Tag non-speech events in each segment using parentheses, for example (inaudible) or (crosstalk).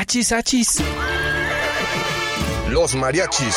Achis, achis. Los mariachis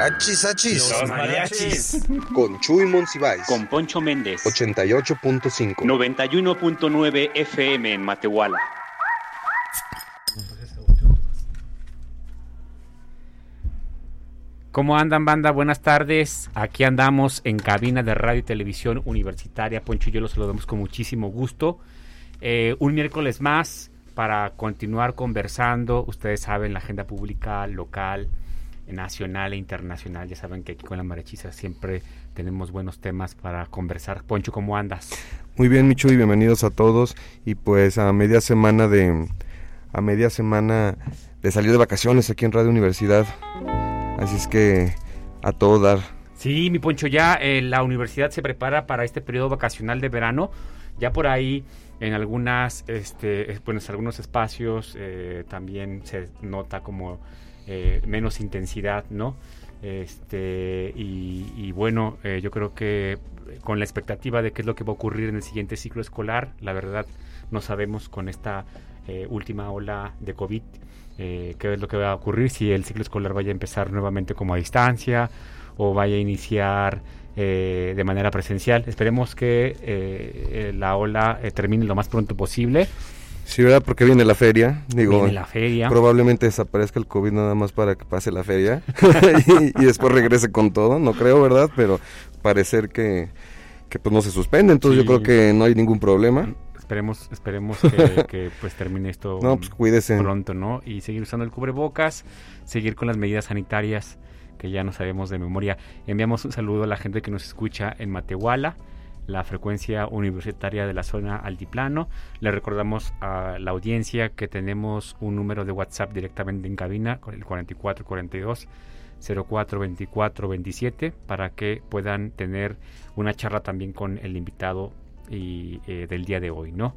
Achis, achis. Los mariachis. (laughs) Con Chuy Monsiváis. Con Poncho Méndez. 88.5. 91.9 FM en Matehuala. ¿Cómo andan, banda? Buenas tardes. Aquí andamos en cabina de radio y televisión universitaria. Poncho y yo los saludamos con muchísimo gusto. Eh, un miércoles más para continuar conversando. Ustedes saben, la agenda pública local, nacional e internacional. Ya saben que aquí con la Marechiza siempre tenemos buenos temas para conversar. Poncho, ¿cómo andas? Muy bien, Micho, y bienvenidos a todos. Y pues a media semana de a media semana de salir de vacaciones aquí en Radio Universidad. Así es que a todo dar. Sí, mi Poncho, ya eh, la universidad se prepara para este periodo vacacional de verano. Ya por ahí en algunas, este, bueno, en algunos espacios eh, también se nota como eh, menos intensidad, ¿no? Este, y, bueno, eh, yo creo que con la expectativa de qué es lo que va a ocurrir en el siguiente ciclo escolar, la verdad no sabemos con esta eh, última ola de COVID qué es lo que va a ocurrir, si el ciclo escolar vaya a empezar nuevamente como a distancia o vaya a iniciar de manera presencial. Esperemos que la ola termine lo más pronto posible. Sí, ¿verdad? Porque viene la feria. Digo, viene la feria. Probablemente desaparezca el COVID nada más para que pase la feria (laughs) y, después regrese con todo. No creo, ¿verdad? Pero parecer que, que pues no se suspende. Entonces yo creo que no hay ningún problema. Esperemos, esperemos (laughs) que, pues termine esto no, pues, cuídese. pronto, ¿no? Y seguir usando el cubrebocas, seguir con las medidas sanitarias que ya no sabemos de memoria. Enviamos un saludo a la gente que nos escucha en Matehuala la frecuencia universitaria de la zona altiplano. Le recordamos a la audiencia que tenemos un número de WhatsApp directamente en cabina con el 4442 0424 27 para que puedan tener una charla también con el invitado y, eh, del día de hoy, ¿no?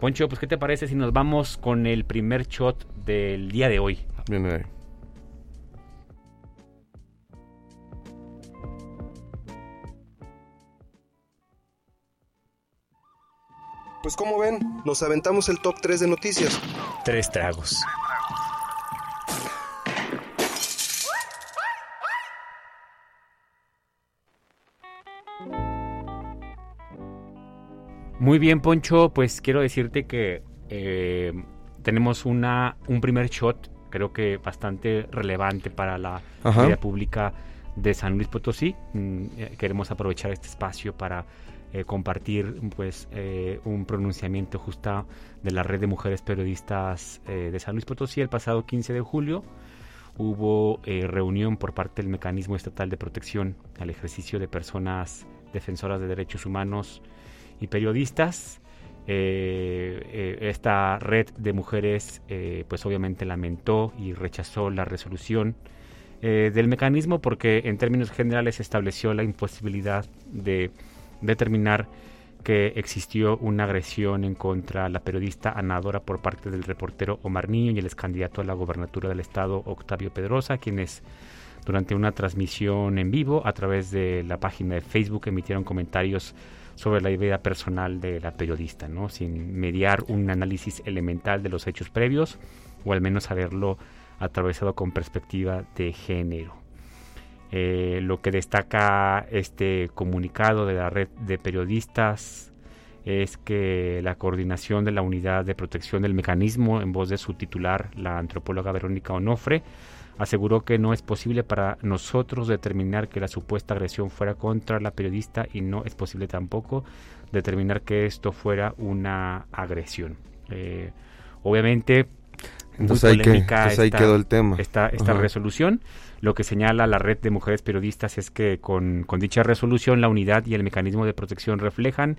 Poncho, pues ¿qué te parece si nos vamos con el primer shot del día de hoy? Bien. Pues como ven, nos aventamos el top 3 de noticias. Tres tragos. Muy bien, Poncho, pues quiero decirte que eh, tenemos una, un primer shot, creo que bastante relevante para la vida pública de San Luis Potosí. Mm, eh, queremos aprovechar este espacio para eh, compartir pues eh, un pronunciamiento justo de la red de mujeres periodistas eh, de San Luis Potosí. El pasado 15 de julio hubo reunión por parte del mecanismo estatal de protección al ejercicio de personas defensoras de derechos humanos y periodistas. Esta red de mujeres pues obviamente lamentó y rechazó la resolución del mecanismo porque en términos generales estableció la imposibilidad de determinar que existió una agresión en contra de la periodista Anadora por parte del reportero Omar Niño y el ex candidato a la gobernatura del estado Octavio Pedrosa, quienes durante una transmisión en vivo a través de la página de Facebook emitieron comentarios sobre la idea personal de la periodista, ¿no? sin mediar un análisis elemental de los hechos previos o al menos haberlo atravesado con perspectiva de género. Eh, lo que destaca este comunicado de la red de periodistas es que la coordinación de la unidad de protección del mecanismo, en voz de su titular, la antropóloga Verónica Onofre, aseguró que no es posible para nosotros determinar que la supuesta agresión fuera contra la periodista y no es posible tampoco determinar que esto fuera una agresión. Eh, obviamente, entonces, ahí, quedó el tema. Esta, esta resolución. Lo que señala la red de mujeres periodistas es que con, dicha resolución la unidad y el mecanismo de protección reflejan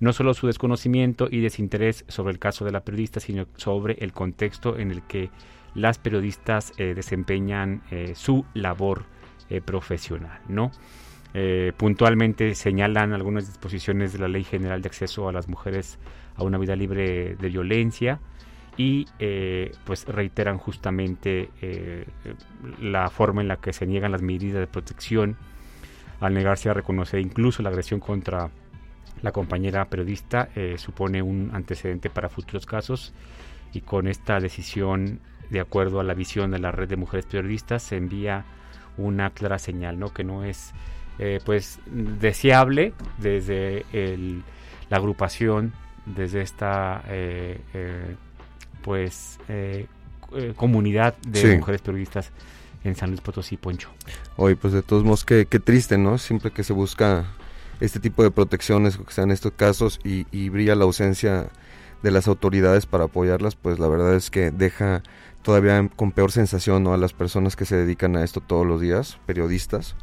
no solo su desconocimiento y desinterés sobre el caso de la periodista, sino sobre el contexto en el que las periodistas eh, desempeñan eh, su labor eh, profesional, ¿no? puntualmente señalan algunas disposiciones de la Ley General de Acceso a las Mujeres a una vida libre de violencia y pues reiteran justamente la forma en la que se niegan las medidas de protección al negarse a reconocer incluso la agresión contra la compañera periodista supone un antecedente para futuros casos y con esta decisión de acuerdo a la visión de la red de mujeres periodistas, se envía una clara señal, ¿no? Que no es, eh, pues, deseable desde la agrupación, desde esta, eh, eh, pues, comunidad de mujeres periodistas en San Luis Potosí, Poncho. Hoy, pues, de todos modos, qué, triste, ¿no? Siempre que se busca este tipo de protecciones, que sean estos casos, y, y brilla la ausencia de las autoridades para apoyarlas, pues la verdad es que deja todavía con peor sensación ¿no? a las personas que se dedican a esto todos los días, periodistas,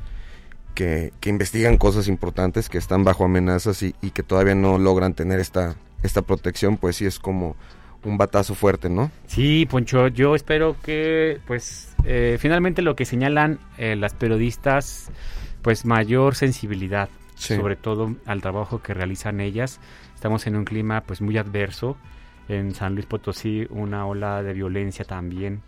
que, que investigan cosas importantes, que están bajo amenazas y, y, que todavía no logran tener esta, esta protección, pues sí es como un batazo fuerte, ¿no? Sí, Poncho, yo espero que, pues, eh, finalmente lo que señalan eh, las periodistas, pues mayor sensibilidad, sobre todo al trabajo que realizan ellas. Estamos en un clima, pues, muy adverso en San Luis Potosí una ola de violencia también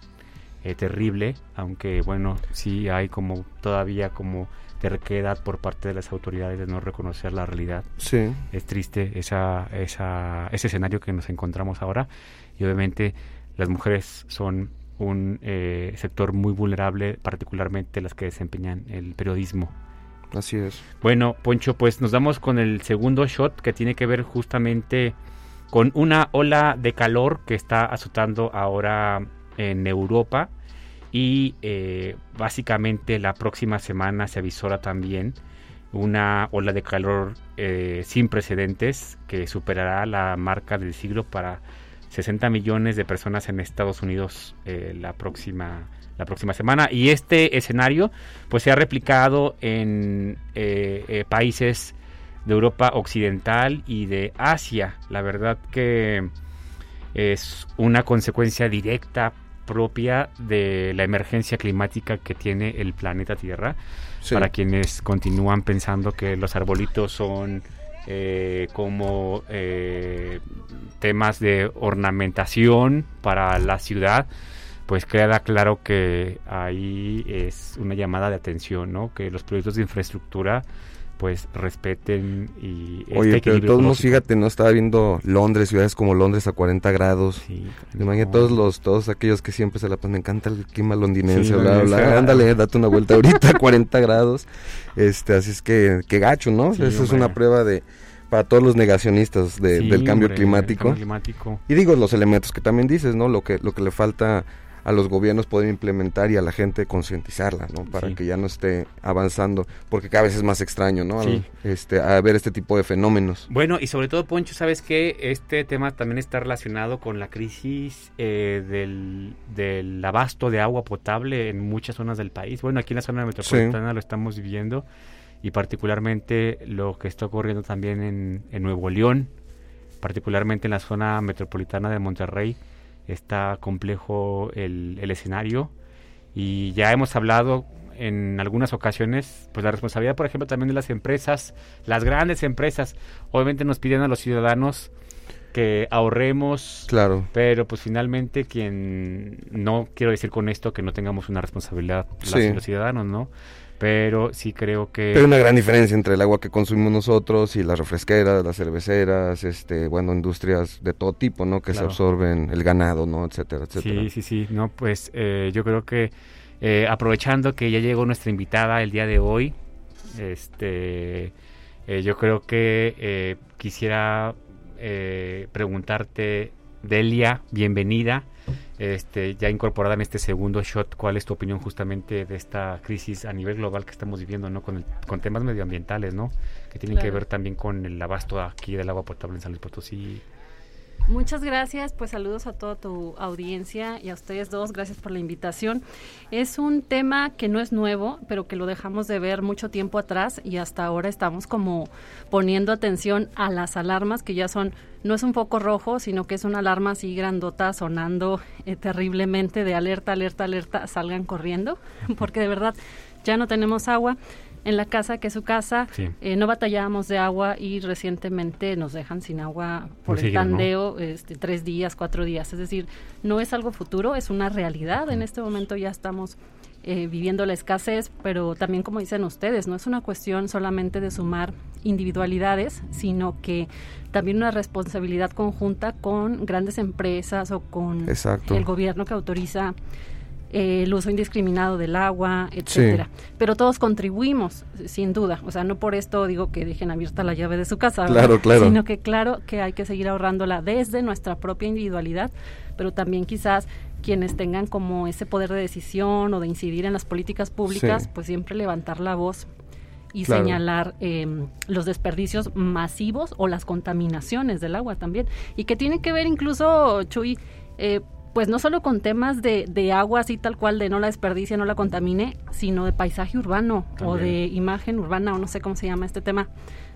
eh, terrible, aunque bueno, sí hay como todavía como terquedad por parte de las autoridades de no reconocer la realidad. Sí. Es triste esa, esa, ese escenario que nos encontramos ahora y obviamente las mujeres son un eh, sector muy vulnerable, particularmente las que desempeñan el periodismo. Así es. Bueno, Poncho, pues nos damos con el segundo shot que tiene que ver justamente con una ola de calor que está azotando ahora en Europa y eh, básicamente la próxima semana se avisora también una ola de calor eh, sin precedentes que superará la marca del siglo para 60 millones de personas en Estados Unidos eh, la próxima la próxima semana y este escenario pues se ha replicado en países de Europa Occidental y de Asia. La verdad que es una consecuencia directa propia de la emergencia climática que tiene el planeta Tierra. Para quienes continúan pensando que los arbolitos son eh, como eh, temas de ornamentación para la ciudad, pues queda claro que ahí es una llamada de atención, ¿no? Que los proyectos de infraestructura pues respeten y este Oye, pero todos modos, fíjate, no estaba viendo Londres, ciudades como Londres a 40 grados. Sí, Imagínate todos los todos aquellos que siempre se la pasan, me encanta el clima londinense, bla, bla, ándale, (laughs) date una vuelta ahorita a 40 grados. Este, así es que qué gacho, ¿no? Eso es una prueba de para todos los negacionistas del cambio climático. climático. Y digo los elementos que también dices, ¿no? Lo que lo que le falta a los gobiernos poder implementar y a la gente concientizarla, ¿no? Para que ya no esté avanzando, porque cada vez es más extraño, ¿no? este, a ver este tipo de fenómenos. Bueno, y sobre todo, Poncho, ¿sabes que Este tema también está relacionado con la crisis eh, del, del, abasto de agua potable en muchas zonas del país. Bueno, aquí en la zona metropolitana lo estamos viviendo y particularmente lo que está ocurriendo también en, en Nuevo León, particularmente en la zona metropolitana de Monterrey está complejo el, escenario y ya hemos hablado en algunas ocasiones, pues la responsabilidad, por ejemplo, también de las empresas, las grandes empresas, obviamente nos piden a los ciudadanos que ahorremos, claro. pero pues finalmente quien no quiero decir con esto que no tengamos una responsabilidad los ciudadanos, ¿no? Pero sí creo que... Hay una gran diferencia entre el agua que consumimos nosotros y las refresqueras, las cerveceras, este, bueno, industrias de todo tipo, ¿no? Que se absorben el ganado, ¿no? Etcétera, etcétera. Sí, sí, sí, no, pues eh, yo creo que eh, aprovechando que ya llegó nuestra invitada el día de hoy, este, eh, yo creo que quisiera preguntarte, Delia, bienvenida este, ya incorporada en este segundo shot, ¿cuál es tu opinión justamente de esta crisis a nivel global que estamos viviendo, ¿no? Con, con temas medioambientales, ¿no? Que tienen que ver también con el abasto aquí del agua potable en San Luis Potosí. Muchas gracias, pues saludos a toda tu audiencia y a ustedes dos, gracias por la invitación. Es un tema que no es nuevo, pero que lo dejamos de ver mucho tiempo atrás y hasta ahora estamos como poniendo atención a las alarmas que ya son, no es un foco rojo, sino que es una alarma así grandota sonando eh, terriblemente de alerta, alerta, alerta, salgan corriendo, (laughs) porque de verdad ya no tenemos agua en la casa, que es su casa. Eh, no batallábamos de agua y recientemente nos dejan sin agua por el tandeo este, tres días, cuatro días. Es decir, no es algo futuro, es una realidad. En este momento ya estamos eh, viviendo la escasez, pero también como dicen ustedes, no es una cuestión solamente de sumar individualidades, sino que también una responsabilidad conjunta con grandes empresas o con el gobierno que autoriza eh, el uso indiscriminado del agua, etcétera. Pero todos contribuimos, sin duda. O sea, no por esto digo que dejen abierta la llave de su casa, claro, claro. sino que claro que hay que seguir ahorrándola desde nuestra propia individualidad, pero también quizás quienes tengan como ese poder de decisión o de incidir en las políticas públicas, pues siempre levantar la voz y señalar em, los desperdicios masivos o las contaminaciones del agua también. Y que tiene que ver incluso, Chuy, eh, pues no solo con temas de, de, agua así tal cual, de no la desperdicie, no la contamine, sino de paisaje urbano o de imagen urbana o no sé cómo se llama este tema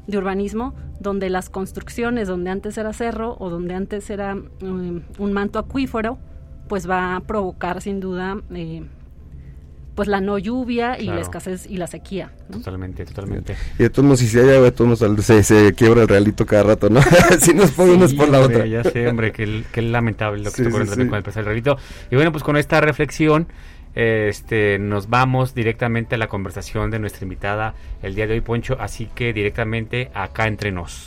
de urbanismo, donde las construcciones, donde antes era cerro o donde antes era mm, un manto acuífero, pues va a provocar sin duda eh, pues la no lluvia y la escasez y la sequía. Totalmente, totalmente. Y de todos modos, si se haya todos se, se quiebra el realito cada rato, ¿no? (laughs) si nos ponemos por la otra. Ya sé, hombre, que, lamentable lo que se ocurre también con el realito. Y bueno, pues con esta reflexión, este, nos vamos directamente a la conversación de nuestra invitada el día de hoy, Poncho, así que directamente acá entre nos.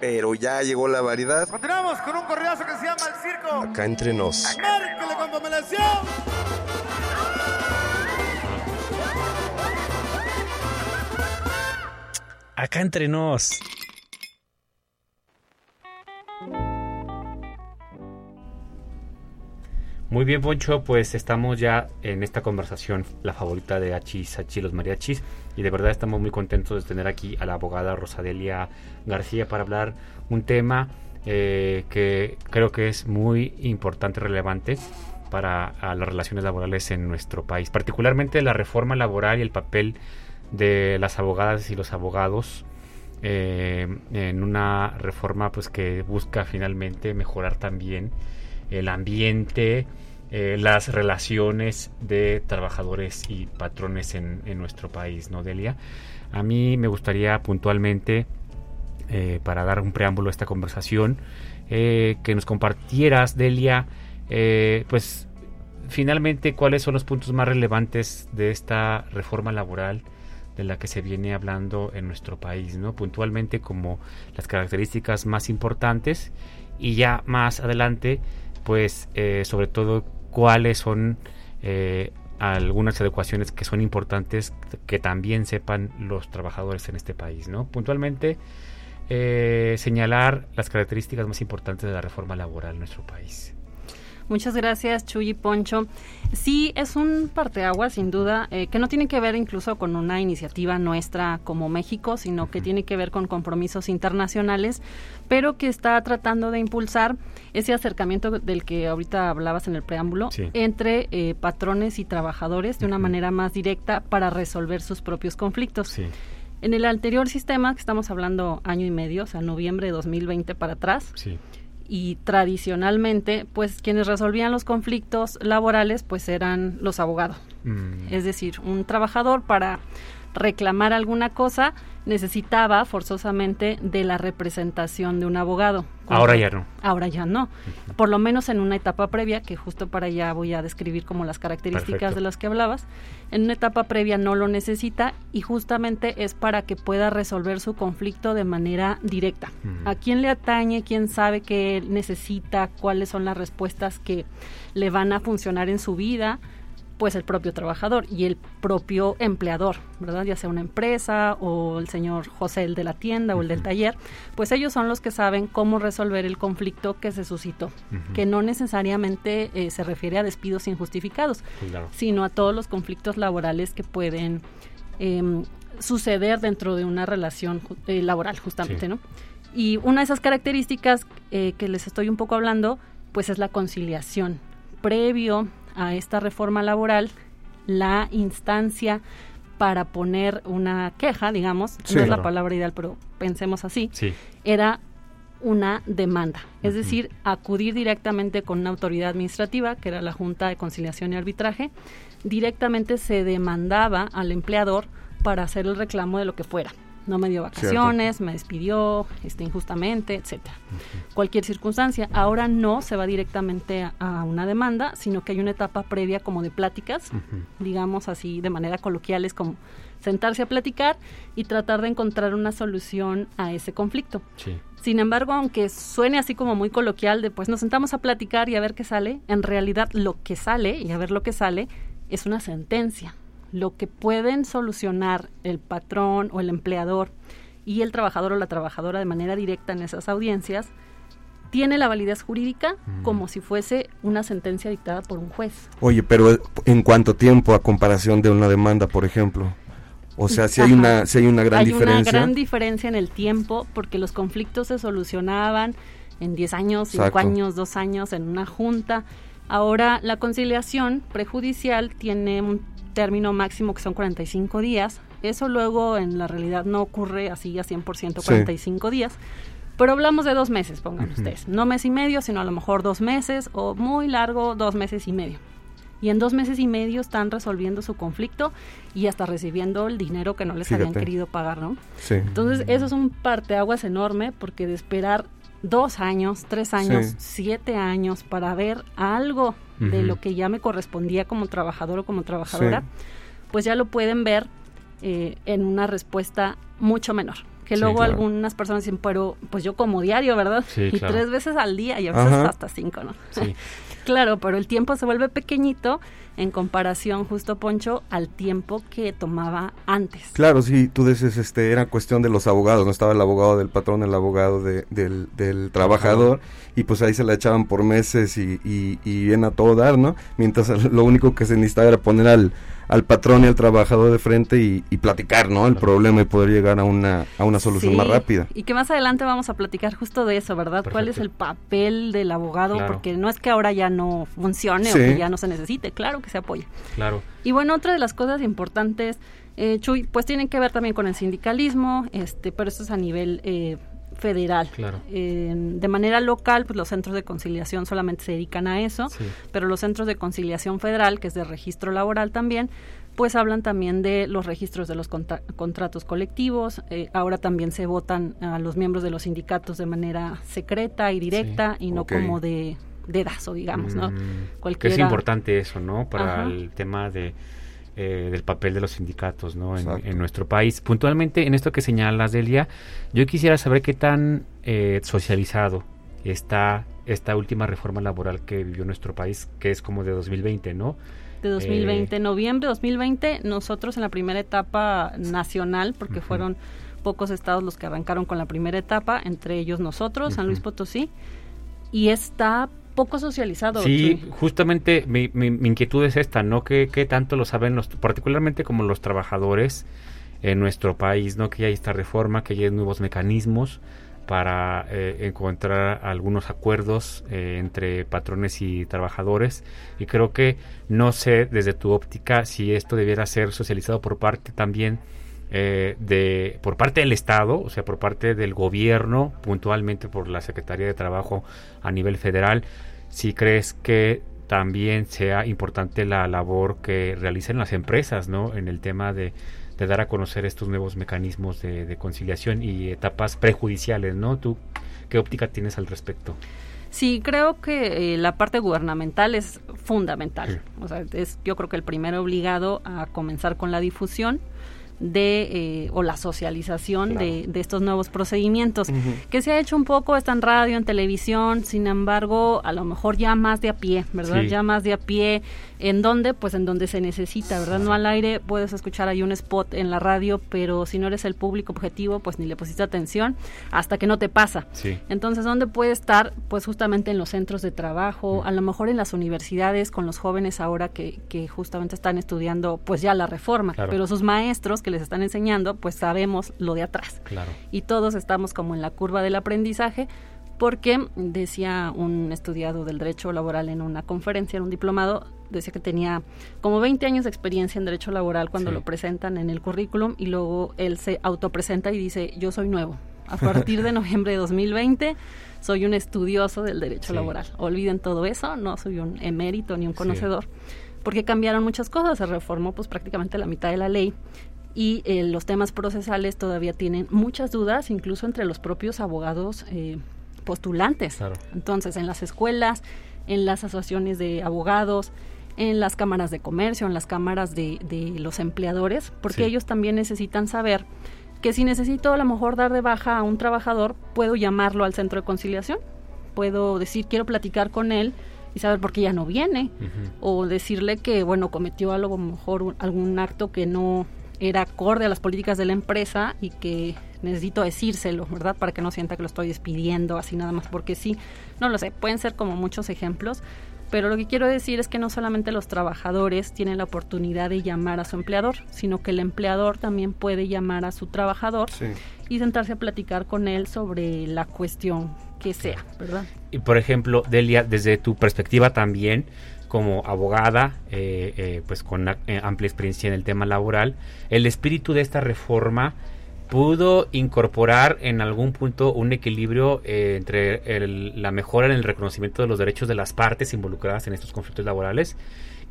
Pero ya llegó la variedad. Continuamos con un correazo que se llama El Circo. Acá entre nos. ¡Márquele con Acá entre nos. Muy bien, Poncho, pues estamos ya en esta conversación, la favorita de Achis, Achis, los mariachis, y de verdad estamos muy contentos de tener aquí a la abogada Rosadelia García para hablar un tema eh, que creo que es muy importante y relevante para las relaciones laborales en nuestro país, particularmente la reforma laboral y el papel de las abogadas y los abogados eh, en una reforma pues que busca finalmente mejorar también el ambiente, eh, las relaciones de trabajadores y patrones en, nuestro país, ¿no, Delia? A mí me gustaría puntualmente, eh, para dar un preámbulo a esta conversación, eh, que nos compartieras, Delia, pues finalmente cuáles son los puntos más relevantes de esta reforma laboral de la que se viene hablando en nuestro país, ¿no? Puntualmente como las características más importantes y ya más adelante pues sobre todo cuáles son eh, algunas adecuaciones que son importantes que también sepan los trabajadores en este país, ¿no? Puntualmente eh, señalar las características más importantes de la reforma laboral en nuestro país. Muchas gracias, Chuy Poncho. Sí, es un parteaguas, sin duda, eh, que no tiene que ver incluso con una iniciativa nuestra como México, sino que tiene que ver con compromisos internacionales, pero que está tratando de impulsar ese acercamiento del que ahorita hablabas en el preámbulo entre eh, patrones y trabajadores de una manera más directa para resolver sus propios conflictos. En el anterior sistema, que estamos hablando año y medio, o sea, noviembre de 2020 para atrás, sí y tradicionalmente pues quienes resolvían los conflictos laborales pues eran los abogados. Mm. Es decir, un trabajador para reclamar alguna cosa, necesitaba forzosamente de la representación de un abogado. Ahora ya no. Ahora ya no. Por lo menos en una etapa previa, que justo para allá voy a describir como las características Perfecto. de las que hablabas, en una etapa previa no lo necesita y justamente es para que pueda resolver su conflicto de manera directa. ¿A quién le atañe? ¿Quién sabe qué necesita? ¿Cuáles son las respuestas que le van a funcionar en su vida? Pues el propio trabajador y el propio empleador, ¿verdad? Ya sea una empresa o el señor José, el de la tienda o el del taller, pues ellos son los que saben cómo resolver el conflicto que se suscitó, que no necesariamente eh, se refiere a despidos injustificados, Claro. sino a todos los conflictos laborales que pueden em, suceder dentro de una relación eh, laboral, justamente, Sí. ¿no? Y una de esas características eh, que les estoy un poco hablando, pues es la conciliación. Previo a esta reforma laboral, la instancia para poner una queja, digamos, Sí. no es la palabra ideal, pero pensemos así, Sí. era una demanda, es decir, acudir directamente con una autoridad administrativa, que era la Junta de Conciliación y Arbitraje, directamente se demandaba al empleador para hacer el reclamo de lo que fuera. No me dio vacaciones, me despidió este, injustamente, etcétera. Cualquier circunstancia. Ahora no se va directamente a, a una demanda, sino que hay una etapa previa como de pláticas, digamos así de manera coloquial, es como sentarse a platicar y tratar de encontrar una solución a ese conflicto. Sí. Sin embargo, aunque suene así como muy coloquial de pues nos sentamos a platicar y a ver qué sale, en realidad lo que sale y a ver lo que sale es una sentencia. Lo que pueden solucionar el patrón o el empleador y el trabajador o la trabajadora de manera directa en esas audiencias tiene la validez jurídica Mm. como si fuese una sentencia dictada por un juez. Oye, pero eh, ¿en cuánto tiempo a comparación de una demanda, por ejemplo? O sea, si hay una, si hay una gran Hay diferencia. una gran diferencia en el tiempo porque los conflictos se solucionaban en 10 años, 5 Exacto. años, 2 años en una junta. Ahora la conciliación prejudicial tiene un término máximo que son 45 días. Eso luego en la realidad no ocurre así a 100% Sí. 45 días. Pero hablamos de dos meses, pongan Ujú. ustedes. No mes y medio, sino a lo mejor dos meses o muy largo, dos meses y medio. Y en dos meses y medio están resolviendo su conflicto y hasta recibiendo el dinero que no les habían Fíjate. querido pagar, ¿no? Sí. Entonces, eso es un parteaguas enorme porque de esperar dos años, tres años, Sí. siete años para ver algo de lo que ya me correspondía como trabajador o como trabajadora, Sí. pues ya lo pueden ver eh, en una respuesta mucho menor. Que Sí, luego claro. algunas personas dicen, pero pues yo como diario, ¿verdad? Sí, y claro. tres veces al día y a veces Ajá. hasta cinco, ¿no? Sí. (laughs) Claro, pero el tiempo se vuelve pequeñito en comparación, justo Poncho, al tiempo que tomaba antes. Claro, sí, tú dices, este, era cuestión de los abogados, no estaba el abogado del patrón, el abogado de- del, del trabajador, y pues ahí se la echaban por meses y, y, y bien a todo dar, ¿no? Mientras lo único que se necesitaba era poner al, al patrón y al trabajador de frente y, y platicar, ¿no? El Claro. problema y poder llegar a una, a una solución Sí, más rápida. Y que más adelante vamos a platicar justo de eso, ¿verdad? ¿Cuál es el papel del abogado? Claro. Porque no es que ahora ya no funcione Sí. o que ya no se necesite, claro que se apoya. Claro. Y bueno, otra de las cosas importantes, eh, Chuy, pues tienen que ver también con el sindicalismo, este, pero esto es a nivel eh, federal. Claro. Eh, de manera local, pues los centros de conciliación solamente se dedican a eso, Sí. pero los centros de conciliación federal, que es de registro laboral también, pues hablan también de los registros de los contra- contratos colectivos. eh, ahora también se votan a los miembros de los sindicatos de manera secreta y directa y no como de dedazo, digamos, ¿no? Mm, Que es Cualquiera- importante eso, ¿no? Para Ajá. el tema de eh, del papel de los sindicatos, ¿no? En, nuestro país. Puntualmente, en esto que señalas, Delia, yo quisiera saber qué tan eh, socializado está esta última reforma laboral que vivió nuestro país, que es como de 2020, ¿no? de 2020, Eh, noviembre de 2020, nosotros en la primera etapa nacional, porque fueron pocos estados los que arrancaron con la primera etapa, entre ellos nosotros, San Luis. Potosí, y está poco socializado. Sí, justamente mi, mi- mi inquietud es esta, ¿no? ¿Qué, qué tanto lo saben los, particularmente como los trabajadores en nuestro país, ¿no? Que ya hay esta reforma, que hay nuevos mecanismos para eh, encontrar algunos acuerdos eh, entre patrones y trabajadores y creo que no sé desde tu óptica si esto debiera ser socializado por parte también eh, de por parte del Estado, o sea, por parte del gobierno, puntualmente por la Secretaría de Trabajo a nivel federal, si crees que también sea importante la labor que realicen las empresas, ¿no? En el tema de, de dar a conocer estos nuevos mecanismos de, conciliación y etapas prejudiciales, ¿no? ¿Tú qué óptica tienes al respecto? Sí, creo que eh, la parte gubernamental es fundamental. O sea, es yo creo que el primero obligado a comenzar con la difusión de eh, o la socialización de, de, estos nuevos procedimientos. Que se ha hecho un poco está en radio en televisión sin embargo a lo mejor ya más de a pie verdad ya más de a pie ¿En dónde? Pues en donde se necesita, ¿verdad? No al aire, puedes escuchar ahí un spot en la radio, pero si no eres el público objetivo, pues ni le pusiste atención hasta que no te pasa. Sí. Entonces, ¿dónde puede estar? Pues justamente en los centros de trabajo, mm. a lo mejor en las universidades, con los jóvenes ahora que, que justamente están estudiando, pues ya la reforma, pero sus maestros que les están enseñando, pues sabemos lo de atrás. Claro. Y todos estamos como en la curva del aprendizaje, porque decía un estudiado del derecho laboral en una conferencia, en un diplomado, decía que tenía como 20 años de experiencia en derecho laboral cuando lo presentan en el currículum y luego él se autopresenta y dice, yo soy nuevo. A partir de (laughs) noviembre de 2020 soy un estudioso del derecho laboral. Olviden todo eso, no soy un emérito ni un conocedor, porque cambiaron muchas cosas, se reformó pues prácticamente la mitad de la ley y eh, los temas procesales todavía tienen muchas dudas, incluso entre los propios abogados eh, postulantes. Entonces, en las escuelas, en las asociaciones de abogados, en las cámaras de comercio, en las cámaras de, de los empleadores, porque ellos también necesitan saber que si necesito a lo mejor dar de baja a un trabajador, puedo llamarlo al centro de conciliación, puedo decir quiero platicar con él y saber por qué ya no viene, o decirle que, bueno, cometió algo, a lo mejor algún acto que no era acorde a las políticas de la empresa y que necesito decírselo, ¿verdad? Para que no sienta que lo estoy despidiendo así nada más porque sí. No lo sé, pueden ser como muchos ejemplos, pero lo que quiero decir es que no solamente los trabajadores tienen la oportunidad de llamar a su empleador, sino que el empleador también puede llamar a su trabajador y sentarse a platicar con él sobre la cuestión que sea, ¿verdad? Y por ejemplo, Delia, desde tu perspectiva también, como abogada, eh, eh, pues con eh, amplia experiencia en el tema laboral, el espíritu de esta reforma pudo incorporar en algún punto un equilibrio eh, entre la mejora en el reconocimiento de los derechos de las partes involucradas en estos conflictos laborales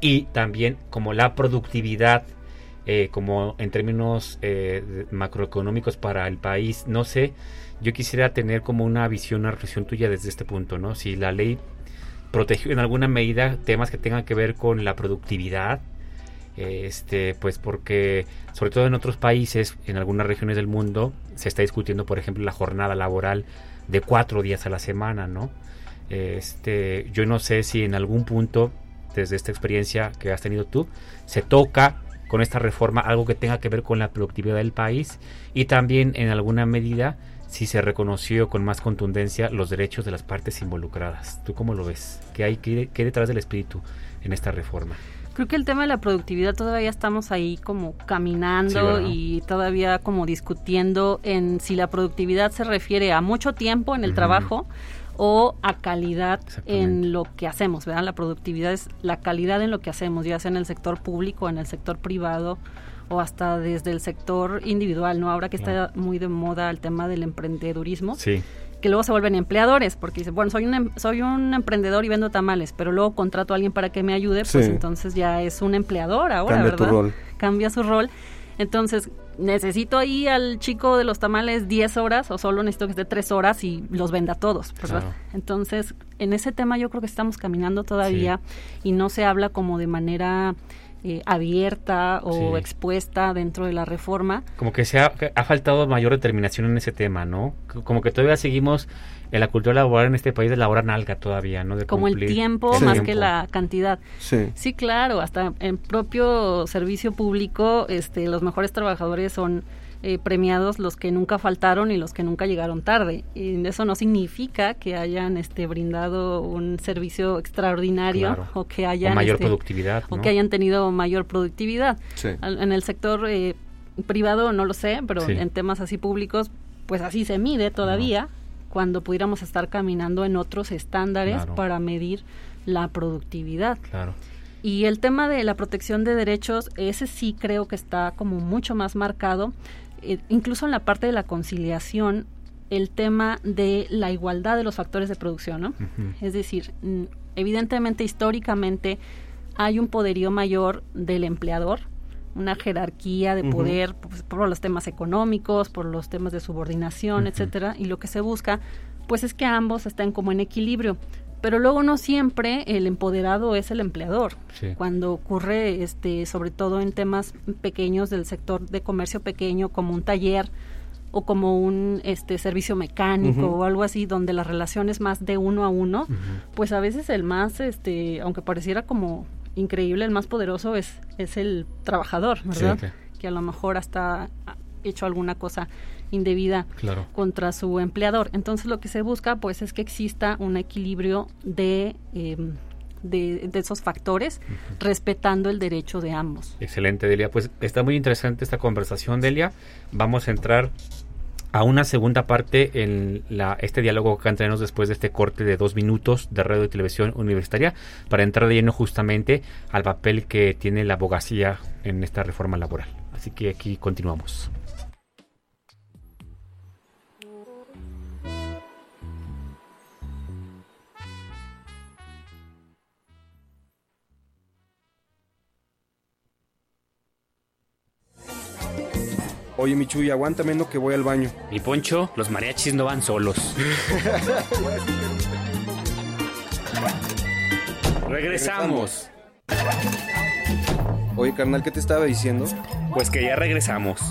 y también como la productividad eh, como en términos eh, macroeconómicos para el país. No sé yo quisiera tener como una visión una reflexión tuya desde este punto no si la ley protegió en alguna medida temas que tengan que ver con la productividad este pues porque sobre todo en otros países en algunas regiones del mundo se está discutiendo por ejemplo la jornada laboral de cuatro días a la semana no este yo no sé si en algún punto desde esta experiencia que has tenido tú se toca con esta reforma algo que tenga que ver con la productividad del país y también en alguna medida si se reconoció con más contundencia los derechos de las partes involucradas. ¿Tú cómo lo ves? ¿Qué hay que, detrás del espíritu en esta reforma? Creo que el tema de la productividad todavía estamos ahí como caminando y todavía como discutiendo en si la productividad se refiere a mucho tiempo en el trabajo o a calidad en lo que hacemos, ¿verdad? La productividad es la calidad en lo que hacemos, ya sea en el sector público, en el sector privado o hasta desde el sector individual, ¿no? Ahora que está muy de moda el tema del emprendedurismo. Sí que luego se vuelven empleadores, porque dice, bueno, soy un, em, soy un emprendedor y vendo tamales, pero luego contrato a alguien para que me ayude, pues entonces ya es un empleador ahora, Cambia ¿verdad? Tu rol. Cambia su rol. Entonces, necesito ahí al chico de los tamales 10 horas o solo necesito que esté 3 horas y los venda todos, ¿verdad? Entonces, en ese tema yo creo que estamos caminando todavía y no se habla como de manera eh, abierta o expuesta dentro de la reforma. Como que se ha, ha, faltado mayor determinación en ese tema, ¿no? Como que todavía seguimos en la cultura laboral en este país de la hora nalga todavía, ¿no? De Como el tiempo más que la cantidad. Sí. sí, claro, hasta en propio servicio público, este, los mejores trabajadores son eh, premiados los que nunca faltaron y los que nunca llegaron tarde. Y eso no significa que hayan este, brindado un servicio extraordinario o que hayan... mayor este, productividad. O que hayan tenido mayor productividad. En el sector eh, privado no lo sé, pero en temas así públicos, pues así se mide todavía. cuando pudiéramos estar caminando en otros estándares para medir la productividad. Claro. Y el tema de la protección de derechos, ese sí creo que está como mucho más marcado eh, incluso en la parte de la conciliación, el tema de la igualdad de los factores de producción, ¿no? Es decir, evidentemente históricamente hay un poderío mayor del empleador una jerarquía de poder pues, por los temas económicos, por los temas de subordinación, etcétera, y lo que se busca pues es que ambos estén como en equilibrio. Pero luego no siempre el empoderado es el empleador. Cuando ocurre, este, sobre todo en temas pequeños del sector de comercio pequeño, como un taller o como un este servicio mecánico o algo así donde la relación es más de uno a uno, pues a veces el más, este, aunque pareciera como increíble, el más poderoso es, es el trabajador, ¿verdad? Que a lo mejor hasta ha hecho alguna cosa indebida contra su empleador. Entonces lo que se busca pues es que exista un equilibrio de, em, de, esos factores, respetando el derecho de ambos. Excelente, Delia. Pues está muy interesante esta conversación, Delia. Vamos a entrar a una segunda parte en la, este diálogo que tenemos después de este corte de dos minutos de radio y televisión universitaria para entrar de lleno justamente al papel que tiene la abogacía en esta reforma laboral. Así que aquí continuamos. Oye, Michuy, aguántame no que voy al baño. Mi Poncho, los mariachis no van solos. (laughs) Regresamos. Oye, carnal, ¿qué te estaba diciendo? Pues que ya regresamos.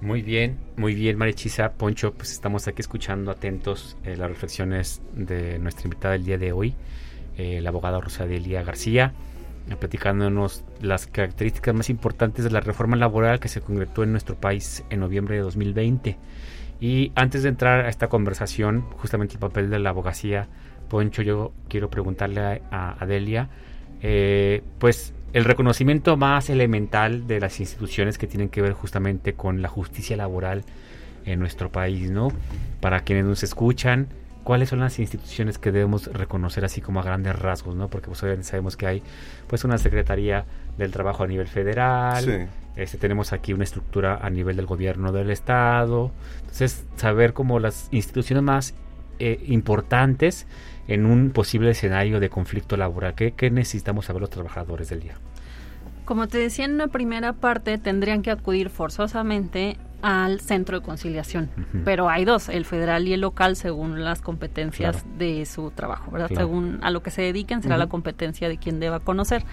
Muy bien, muy bien, Marichisa, Poncho, pues estamos aquí escuchando atentos eh, las reflexiones de nuestra invitada del día de hoy. Eh, la abogada Rosadelia García, eh, platicándonos las características más importantes de la reforma laboral que se concretó en nuestro país en noviembre de 2020. Y antes de entrar a esta conversación, justamente el papel de la abogacía, Poncho, yo quiero preguntarle a, Adelia, eh, pues el reconocimiento más elemental de las instituciones que tienen que ver justamente con la justicia laboral en nuestro país, ¿no? Para quienes nos escuchan, cuáles son las instituciones que debemos reconocer así como a grandes rasgos, ¿no? Porque pues obviamente sabemos que hay pues una Secretaría del Trabajo a nivel federal, este, tenemos aquí una estructura a nivel del gobierno del Estado, entonces saber como las instituciones más eh, importantes en un posible escenario de conflicto laboral, ¿qué, ¿qué necesitamos saber los trabajadores del día? Como te decía en una primera parte, tendrían que acudir forzosamente al centro de conciliación. Pero hay dos, el federal y el local, según las competencias de su trabajo, ¿verdad? Según a lo que se dediquen, será la competencia de quien deba conocer.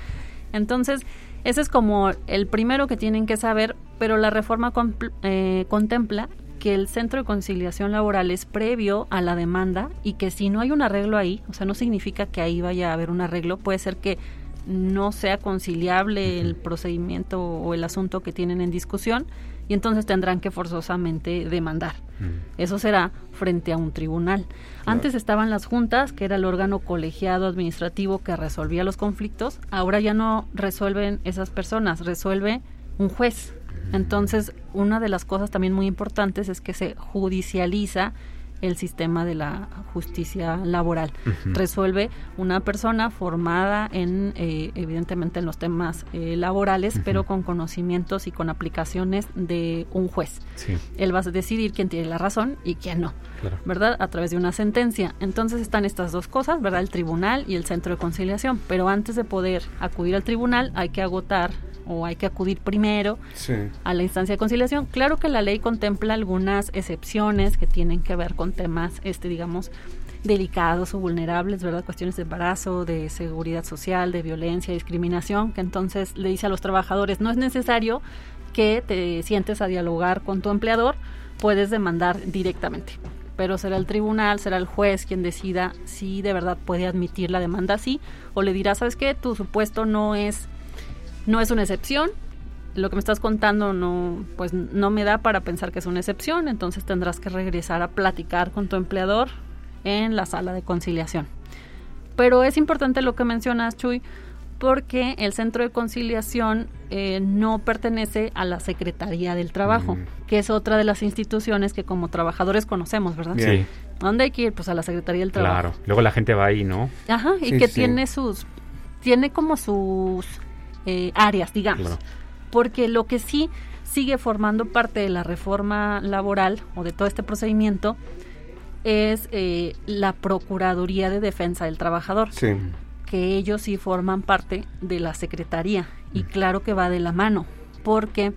Entonces, ese es como el primero que tienen que saber, pero la reforma eh, contempla que el centro de conciliación laboral es previo a la demanda y que si no hay un arreglo ahí, o sea, no significa que ahí vaya a haber un arreglo, puede ser que no sea conciliable el procedimiento o el asunto que tienen en discusión y entonces tendrán que forzosamente demandar. Eso será frente a un tribunal. Antes estaban las juntas, que era el órgano colegiado administrativo que resolvía los conflictos, ahora ya no resuelven esas personas, resuelve un juez. Entonces, una de las cosas también muy importantes es que se judicializa el sistema de la justicia laboral. Resuelve una persona formada en, eh, evidentemente, en los temas eh, laborales, pero con conocimientos y con aplicaciones de un juez. Él va a decidir quién tiene la razón y quién no, ¿verdad? A través de una sentencia. Entonces están estas dos cosas, ¿verdad? El tribunal y el centro de conciliación. Pero antes de poder acudir al tribunal hay que agotar o hay que acudir primero a la instancia de conciliación. Claro que la ley contempla algunas excepciones que tienen que ver con temas, este, digamos, delicados o vulnerables, ¿verdad? Cuestiones de embarazo, de seguridad social, de violencia, discriminación, que entonces le dice a los trabajadores, no es necesario que te sientes a dialogar con tu empleador, puedes demandar directamente. Pero será el tribunal, será el juez quien decida si de verdad puede admitir la demanda así, o le dirá, ¿sabes qué? Tu supuesto no es no es una excepción. Lo que me estás contando no, pues no me da para pensar que es una excepción, entonces tendrás que regresar a platicar con tu empleador en la sala de conciliación. Pero es importante lo que mencionas, Chuy, porque el centro de conciliación eh, no pertenece a la Secretaría del Trabajo, mm. que es otra de las instituciones que como trabajadores conocemos, ¿verdad? Sí. ¿Dónde hay que ir? Pues a la Secretaría del Trabajo. Claro, luego la gente va ahí, ¿no? Ajá, y que tiene sus, tiene como sus eh, áreas, digamos. Porque lo que sí sigue formando parte de la reforma laboral o de todo este procedimiento es eh, la Procuraduría de Defensa del Trabajador. Sí. Que ellos sí forman parte de la Secretaría. Y claro que va de la mano, porque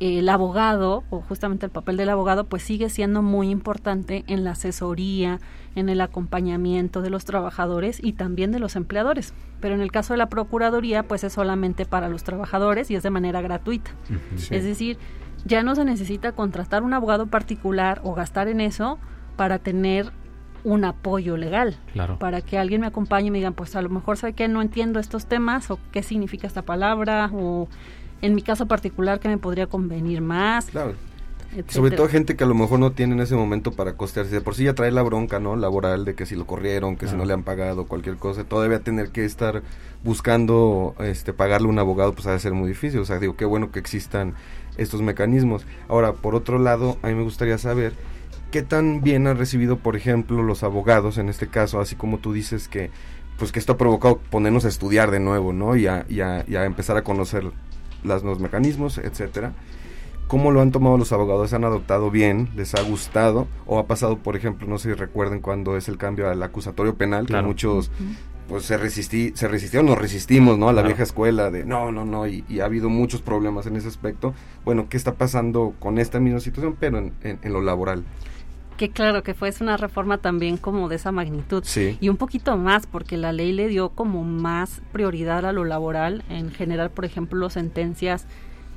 el abogado, o justamente el papel del abogado, pues sigue siendo muy importante en la asesoría, en el acompañamiento de los trabajadores y también de los empleadores. Pero en el caso de la Procuraduría, pues es solamente para los trabajadores y es de manera gratuita. Sí. Es decir, ya no se necesita contratar un abogado particular o gastar en eso para tener un apoyo legal. Claro. Para que alguien me acompañe y me digan, pues a lo mejor sabe que no entiendo estos temas o qué significa esta palabra o en mi caso particular que me podría convenir más. Claro. etcétera. Sobre todo gente que a lo mejor no tiene en ese momento para costearse. De por sí ya trae la bronca, ¿no? Laboral, de que si lo corrieron, que si no le han pagado, cualquier cosa. Todavía tener que estar buscando este pagarle a un abogado, pues ha de ser muy difícil. O sea, digo, qué bueno que existan estos mecanismos. Ahora, por otro lado, a mí me gustaría saber qué tan bien han recibido, por ejemplo, los abogados, en este caso, así como tú dices que pues que esto ha provocado ponernos a estudiar de nuevo, ¿no? Y a, y a, y a empezar a conocer las, los mecanismos, etcétera. ¿Cómo lo han tomado los abogados? ¿Se han adoptado bien? ¿Les ha gustado? ¿O ha pasado, por ejemplo, no sé si recuerden cuando es el cambio al acusatorio penal, Claro. que muchos pues se resistí, se resistieron, nos resistimos, ¿no? A la Claro. vieja escuela de no, no, no, y, y ha habido muchos problemas en ese aspecto. Bueno, ¿qué está pasando con esta misma situación, pero en, en- en lo laboral? Que claro, que fue una reforma también como de esa magnitud. Sí. Y un poquito más, porque la ley le dio como más prioridad a lo laboral en generar, por ejemplo, sentencias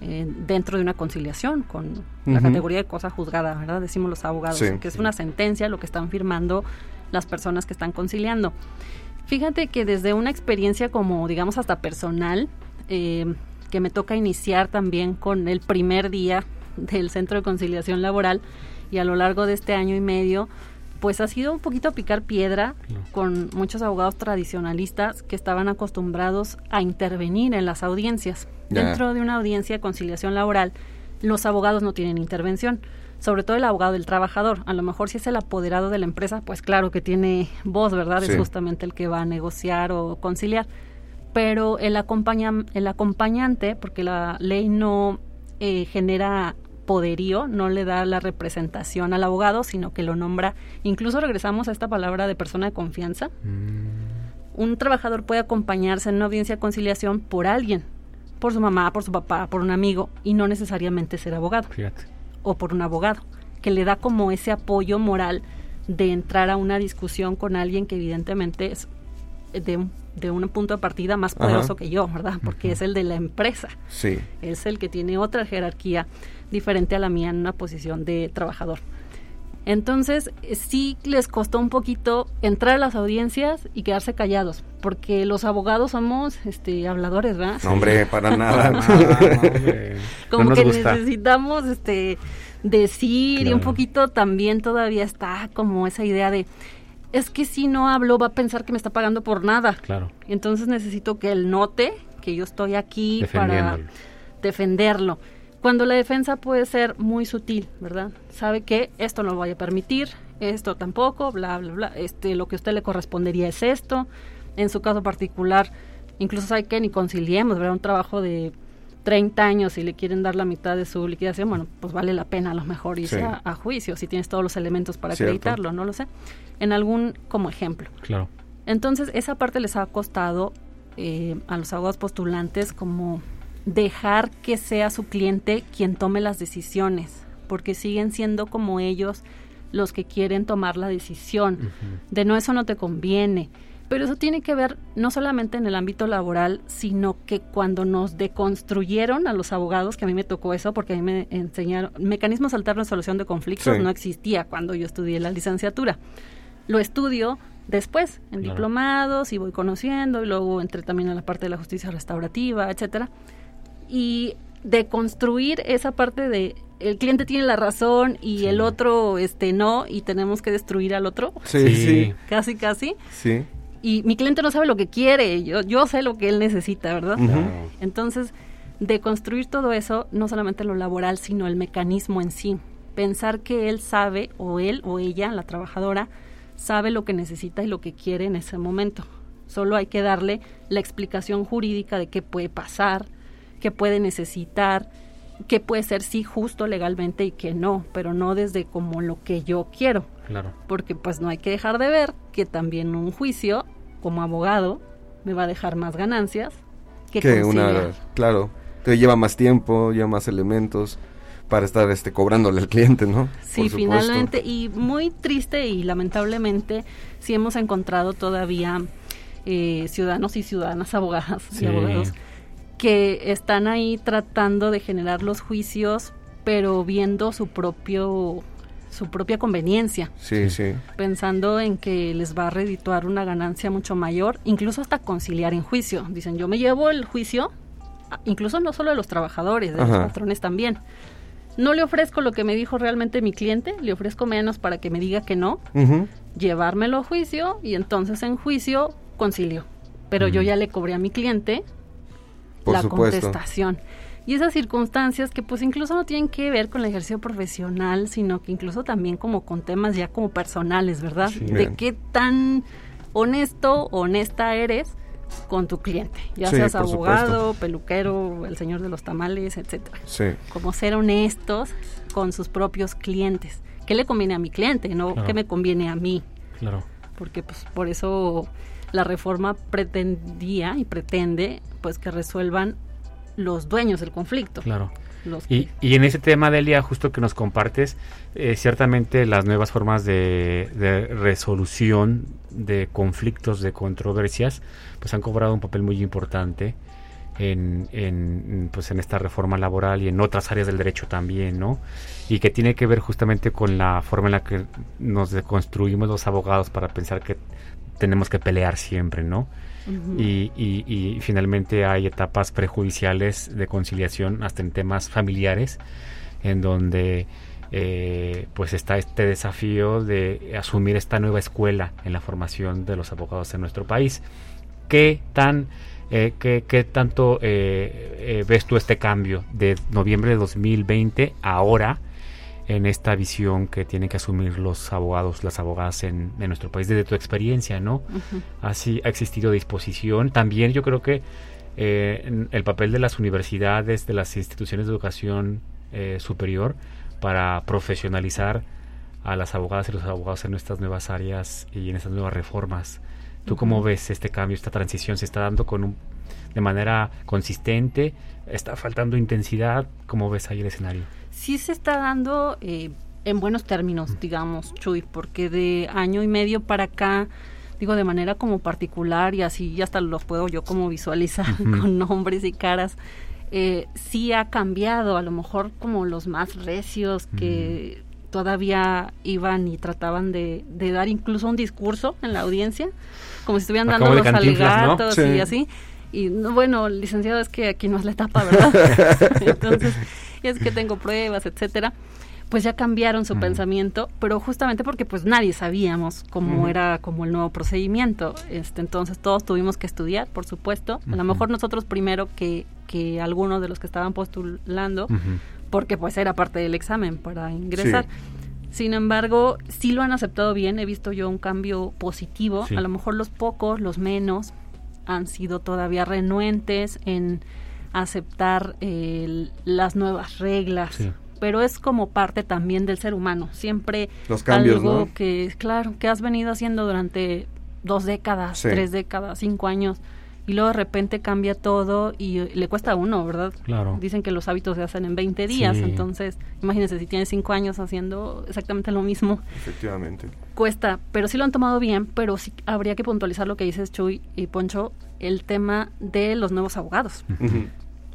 eh, dentro de una conciliación con la categoría de cosa juzgada, ¿verdad? Decimos los abogados, Sí. que es una sentencia lo que están firmando las personas que están conciliando. Fíjate que desde una experiencia como, digamos, hasta personal, eh, que me toca iniciar también con el primer día del Centro de Conciliación Laboral y a lo largo de este año y medio, pues ha sido un poquito picar piedra con muchos abogados tradicionalistas que estaban acostumbrados a intervenir en las audiencias. Dentro de una audiencia de conciliación laboral, los abogados no tienen intervención, sobre todo el abogado del trabajador. A lo mejor si es el apoderado de la empresa, pues claro que tiene voz, ¿verdad? Sí. Es justamente el que va a negociar o conciliar. Pero el, acompaña- el acompañante, porque la ley no eh, genera poderío, no le da la representación al abogado, sino que lo nombra, incluso regresamos a esta palabra de persona de confianza. Un trabajador puede acompañarse en una audiencia de conciliación por alguien, por su mamá, por su papá, por un amigo, y no necesariamente ser abogado Fíjate. o por un abogado, que le da como ese apoyo moral de entrar a una discusión con alguien que evidentemente es de un, de un punto de partida más Ajá. poderoso que yo, ¿verdad? Porque es el de la empresa, Sí. es el que tiene otra jerarquía diferente a la mía en una posición de trabajador. Entonces, sí les costó un poquito entrar a las audiencias y quedarse callados, porque los abogados somos este habladores, ¿verdad? No, hombre, para nada. (laughs) No, hombre. como No nos que gusta. necesitamos este decir y un poquito también todavía está como esa idea de es que si no hablo va a pensar que me está pagando por nada. Claro. Entonces necesito que él note que yo estoy aquí para defenderlo. Cuando la defensa puede ser muy sutil, ¿verdad? Sabe que esto no lo voy a permitir, esto tampoco, bla, bla, bla. Este, lo que a usted le correspondería es esto. En su caso particular, incluso sabe que ni conciliemos, ¿verdad? Un trabajo de 30 años y le quieren dar la mitad de su liquidación, bueno, pues vale la pena a lo mejor irse Sí. a, a juicio si tienes todos los elementos para Cierto. acreditarlo, no lo sé. En algún como ejemplo. Claro. Entonces, esa parte les ha costado eh, a los abogados postulantes como dejar que sea su cliente quien tome las decisiones, porque siguen siendo como ellos los que quieren tomar la decisión. De no, eso no te conviene. Pero eso tiene que ver no solamente en el ámbito laboral, sino que cuando nos deconstruyeron a los abogados, que a mí me tocó eso, porque a mí me enseñaron, mecanismos alternos de solución de conflictos Sí. no existía cuando yo estudié la licenciatura. Lo estudio después, en Claro. diplomados, y voy conociendo, y luego entré también a la parte de la justicia restaurativa, etcétera. Y de construir esa parte de el cliente tiene la razón y el otro este no y tenemos que destruir al otro. Sí, sí, casi casi. Sí. y mi cliente no sabe lo que quiere yo yo sé lo que él necesita verdad entonces de construir todo eso no solamente lo laboral sino el mecanismo en sí. Pensar que él sabe o él o ella la trabajadora sabe lo que necesita y lo que quiere en ese momento solo hay que darle la explicación jurídica de qué puede pasar qué puede necesitar que puede ser sí justo legalmente y que no, pero no desde como lo que yo quiero. Claro. Porque pues no hay que dejar de ver que también un juicio como abogado me va a dejar más ganancias que, que una, claro, te lleva más tiempo, lleva más elementos para estar este cobrándole al cliente, ¿no? Sí, finalmente, y muy triste y lamentablemente, sí hemos encontrado todavía eh, ciudadanos y ciudadanas abogadas Sí. y abogados que están ahí tratando de generar los juicios, pero viendo su propio su propia conveniencia, Sí, sí. pensando en que les va a redituar una ganancia mucho mayor, incluso hasta conciliar en juicio. Dicen, yo me llevo el juicio, incluso no solo de los trabajadores, de los patrones también. No le ofrezco lo que me dijo realmente mi cliente, le ofrezco menos para que me diga que no, llevármelo a juicio y entonces en juicio concilio. Pero yo ya le cobré a mi cliente Por la supuesto. contestación. Y esas circunstancias que pues incluso no tienen que ver con el ejercicio profesional, sino que incluso también como con temas ya como personales, ¿verdad? Sí. De Bien. qué tan honesto honesta eres con tu cliente, ya Sí, seas abogado, peluquero, el señor de los tamales, etcétera. Sí. Como ser honestos con sus propios clientes. ¿Qué le conviene a mi cliente, no Claro. qué me conviene a mí? Claro. porque pues por eso la reforma pretendía y pretende pues que resuelvan los dueños del conflicto. Claro. Los Y, y en ese tema, Delia, justo que nos compartes, eh, ciertamente las nuevas formas de, de resolución de conflictos, de controversias, pues han cobrado un papel muy importante en, en, pues en esta reforma laboral y en otras áreas del derecho también, ¿no? Y que tiene que ver justamente con la forma en la que nos deconstruimos los abogados para pensar que tenemos que pelear siempre, ¿no? Y, y- y finalmente hay etapas prejudiciales de conciliación hasta en temas familiares en donde eh, pues está este desafío de asumir esta nueva escuela en la formación de los abogados en nuestro país. ¿Qué tan eh, qué, qué tanto eh, eh, ves tú este cambio de noviembre de 2020 a ahora en esta visión que tienen que asumir los abogados, las abogadas en, en nuestro país desde tu experiencia, ¿no? Así ha existido disposición. También yo creo que el papel de las universidades, de las instituciones de educación superior, para profesionalizar a las abogadas y los abogados en estas nuevas áreas y en estas nuevas reformas. ¿Tú cómo ves este cambio, esta transición? ¿Se está dando con un, de manera consistente? ¿Está faltando intensidad? ¿Cómo ves ahí el escenario? Sí se está dando eh, en buenos términos, digamos, Chuy, porque de año y medio para acá, digo, de manera como particular y así hasta los puedo yo como visualizar (laughs) con nombres y caras, eh, sí ha cambiado, a lo mejor como los más recios que todavía iban y trataban de, de dar incluso un discurso en la audiencia, como si estuvieran Ah, dando los ¿no? alegatos Sí. y así. Y no, bueno, licenciado, es que aquí no es la etapa, ¿verdad? (laughs) Entonces, es que tengo pruebas, etcétera. Pues ya cambiaron su pensamiento, pero justamente porque pues nadie sabíamos cómo era como el nuevo procedimiento. Este, entonces todos tuvimos que estudiar, por supuesto. A lo mejor nosotros primero que, que algunos de los que estaban postulando, porque pues era parte del examen para ingresar. Sin embargo, sí lo han aceptado bien, he visto yo un cambio positivo. Sí. A lo mejor los pocos, los menos, han sido todavía renuentes en aceptar eh, las nuevas reglas. Sí. Pero es como parte también del ser humano. Siempre Los cambios, algo ¿no? que, claro, que has venido haciendo durante dos décadas, Sí. tres décadas, cinco años, y luego de repente cambia todo y eh, le cuesta a uno, ¿verdad? Claro. Dicen que los hábitos se hacen en 20 días, Sí. entonces imagínense si tienes cinco años haciendo exactamente lo mismo, Efectivamente. cuesta, pero sí lo han tomado bien, pero sí habría que puntualizar lo que dices Chuy y Poncho, el tema de los nuevos abogados.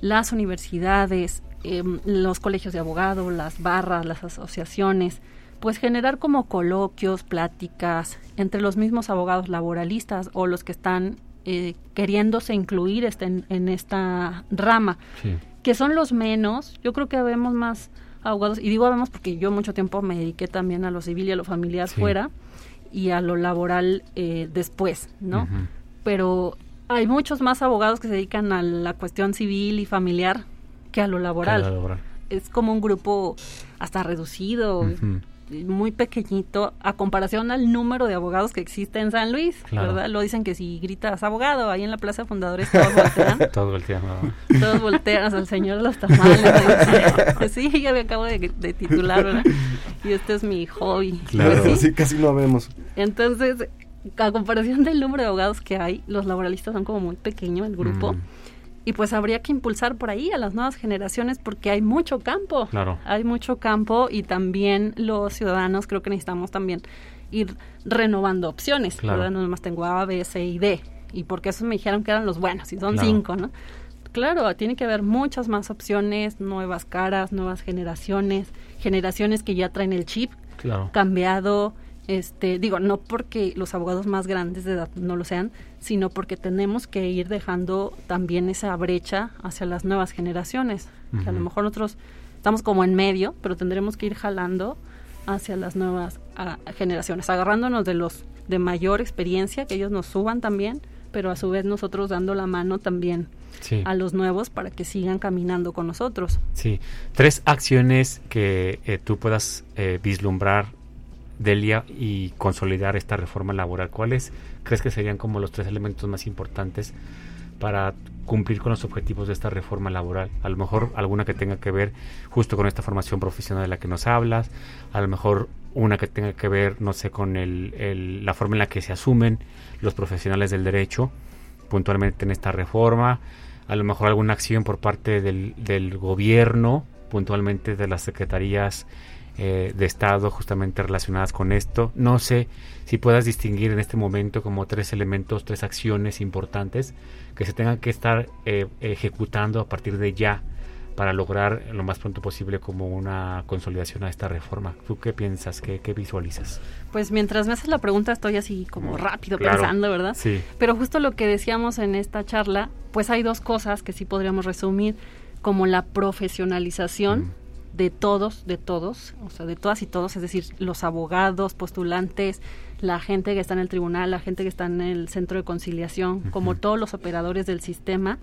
Las universidades, em, los colegios de abogados, las barras, las asociaciones, pues generar como coloquios, pláticas entre los mismos abogados laboralistas o los que están eh, queriéndose incluir este, en, en esta rama, Sí. que son los menos. Yo creo que habemos más abogados, y digo habemos porque yo mucho tiempo me dediqué también a lo civil y a lo familiar Sí. fuera y a lo laboral eh, después, ¿no? Pero hay muchos más abogados que se dedican a la cuestión civil y familiar que a lo laboral. Que a lo laboral. Es como un grupo hasta reducido. Muy pequeñito a comparación al número de abogados que existe en San Luis, ¿verdad? Lo dicen que si gritas abogado ahí en la Plaza de Fundadores todos voltean. (laughs) todos voltean, Todos voltean, el señor de los tamales. sí, ya me acabo de, titular, ¿verdad? Y este es mi hobby. Claro, pues ¿sí? casi no vemos. Entonces, a comparación del número de abogados que hay, los laboralistas son como muy pequeños el grupo. Mm. Y pues habría que impulsar por ahí a las nuevas generaciones porque hay mucho campo. Claro. Hay mucho campo y también los ciudadanos creo que necesitamos también ir renovando opciones. Claro. No nomás tengo A, B, C y D. Y porque eso me dijeron que eran los buenos y son cinco, ¿no? Claro, tiene que haber muchas más opciones, nuevas caras, nuevas generaciones, generaciones que ya traen el chip cambiado, este, digo, no porque los abogados más grandes de edad no lo sean, sino porque tenemos que ir dejando también esa brecha hacia las nuevas generaciones. a lo mejor nosotros estamos como en medio, pero tendremos que ir jalando hacia las nuevas generaciones, agarrándonos de los de mayor experiencia, que ellos nos suban también, pero a su vez nosotros dando la mano también a los nuevos para que sigan caminando con nosotros. Sí, tres acciones que eh, tú puedas eh, vislumbrar Delia y consolidar esta reforma laboral? ¿Cuáles crees que serían como los tres elementos más importantes para cumplir con los objetivos de esta reforma laboral? A lo mejor alguna que tenga que ver justo con esta formación profesional de la que nos hablas, a lo mejor una que tenga que ver, no sé, con el, la forma en la que se asumen los profesionales del derecho puntualmente en esta reforma, a lo mejor alguna acción por parte del, del gobierno, puntualmente de las secretarías eh, de Estado justamente relacionadas con esto. No sé si puedas distinguir en este momento como tres elementos, tres acciones importantes que se tengan que estar eh, ejecutando a partir de ya para lograr lo más pronto posible como una consolidación a esta reforma. ¿Tú qué piensas? ¿Qué, visualizas? Pues mientras me haces la pregunta estoy así como rápido pensando, ¿verdad? Sí. Pero justo lo que decíamos en esta charla, pues hay dos cosas que sí podríamos resumir, como la profesionalización de todos, de todos, o sea, de todas y todos, es decir, los abogados, postulantes, la gente que está en el tribunal, la gente que está en el centro de conciliación, como todos los operadores del sistema,